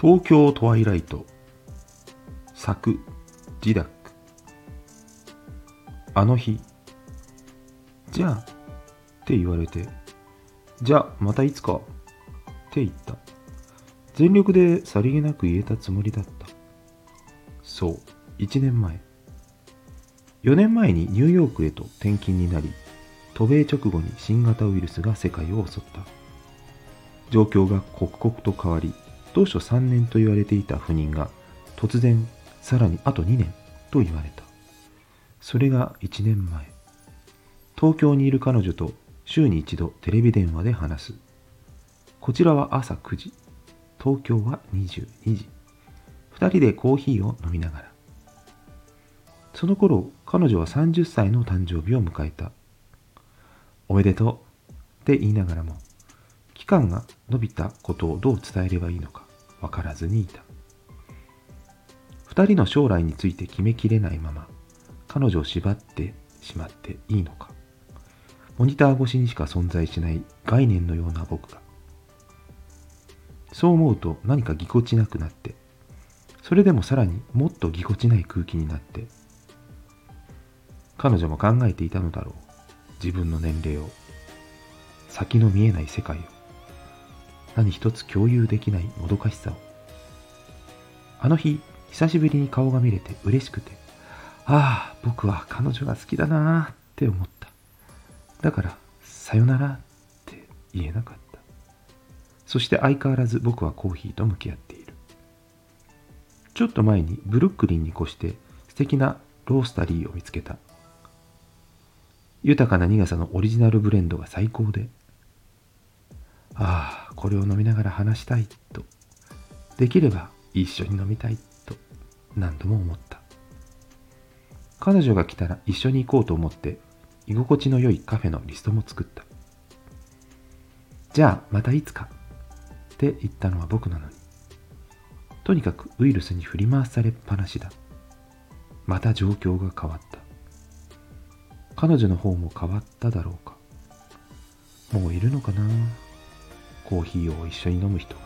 東京トワイライト。作ジダックあの日。じゃあって言われて。じゃあまたいつか。って言った。全力でさりげなく言えたつもりだった。そう1年前。4年前にニューヨークへと転勤になり渡米直後に新型ウイルスが世界を襲った。状況が刻々と変わり当初3年と言われていた不妊が突然さらにあと2年と言われた。それが1年前。東京にいる彼女と週に一度テレビ電話で話す。こちらは朝9時。東京は22時。2人でコーヒーを飲みながら。その頃彼女は30歳の誕生日を迎えた。おめでとう。って言いながらも期間が伸びたことをどう伝えればいいのか。分からずにいた。2人の将来について決めきれないまま彼女を縛ってしまっていいのか。モニター越しにしか存在しない概念のような僕が。そう思うと何かぎこちなくなってそれでもさらにもっとぎこちない空気になって彼女も考えていたのだろう。自分の年齢を。先の見えない世界を。何一つ共有できないもどかしさを。あの日久しぶりに顔が見れて嬉しくてああ僕は彼女が好きだなって思った。だからさよならって言えなかった。そして相変わらず僕はコーヒーと向き合っている。ちょっと前にブルックリンに越して素敵なロースタリーを見つけた。豊かな苦さのオリジナルブレンドが最高でああこれを飲みながら話したいと。できれば一緒に飲みたいと。何度も思った。彼女が来たら一緒に行こうと思って居心地の良いカフェのリストも作った。じゃあまたいつか。って言ったのは僕なのに。とにかくウイルスに振り回されっぱなしだ。また状況が変わった。彼女の方も変わっただろうか。もういるのかな。コーヒーを一緒に飲む人が。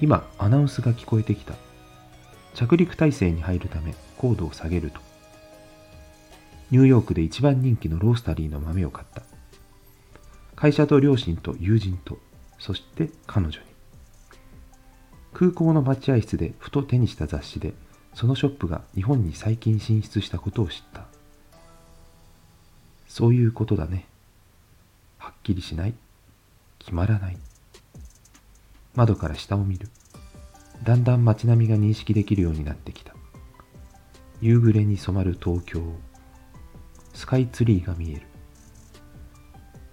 今アナウンスが聞こえてきた。着陸態勢に入るため高度を下げると。ニューヨークで一番人気のロースタリーの豆を買った。会社と両親と友人とそして彼女に。空港の待合室でふと手にした雑誌でそのショップが日本に最近進出したことを知った。そういうことだね。はっきりしない。決まらない。窓から下を見る。だんだん街並みが認識できるようになってきた。夕暮れに染まる東京。スカイツリーが見える。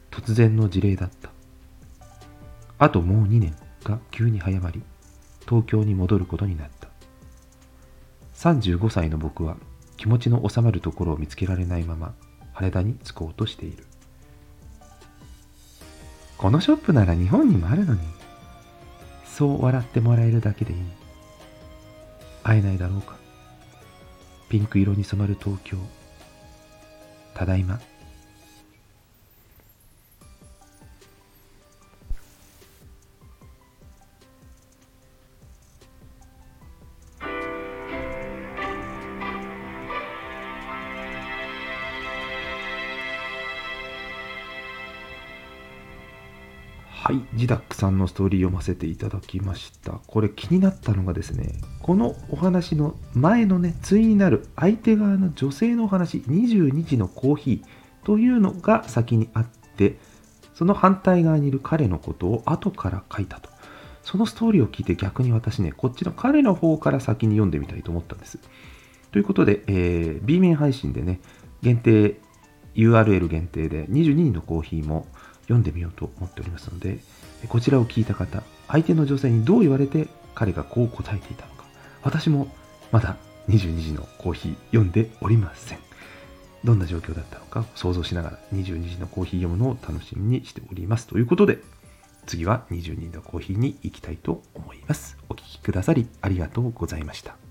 突然の事例だった。あともう2年が急に早まり東京に戻ることになった。35歳の僕は気持ちの収まるところを見つけられないまま羽田に着こうとしている。このショップなら日本にもあるのに。そう笑ってもらえるだけでいい。会えないだろうか。ピンク色に染まる東京。ただいま。はい、ジダックさんのストーリー読ませていただきました。これ気になったのがですね、このお話の前のね、対になる相手側の女性のお話、22時のコーヒーというのが先にあって、その反対側にいる彼のことを後から書いたと。そのストーリーを聞いて逆に私ね、こっちの彼の方から先に読んでみたいと思ったんです。ということで、えー、B 面配信でね、限定、URL 限定で22人のコーヒーも読んでみようと思っておりますので、こちらを聞いた方、相手の女性にどう言われて彼がこう答えていたのか、私もまだ22時のコーヒー読んでおりません。どんな状況だったのか想像しながら22時のコーヒー読むのを楽しみにしております。ということで、次は22時のコーヒーに行きたいと思います。お聴きくださりありがとうございました。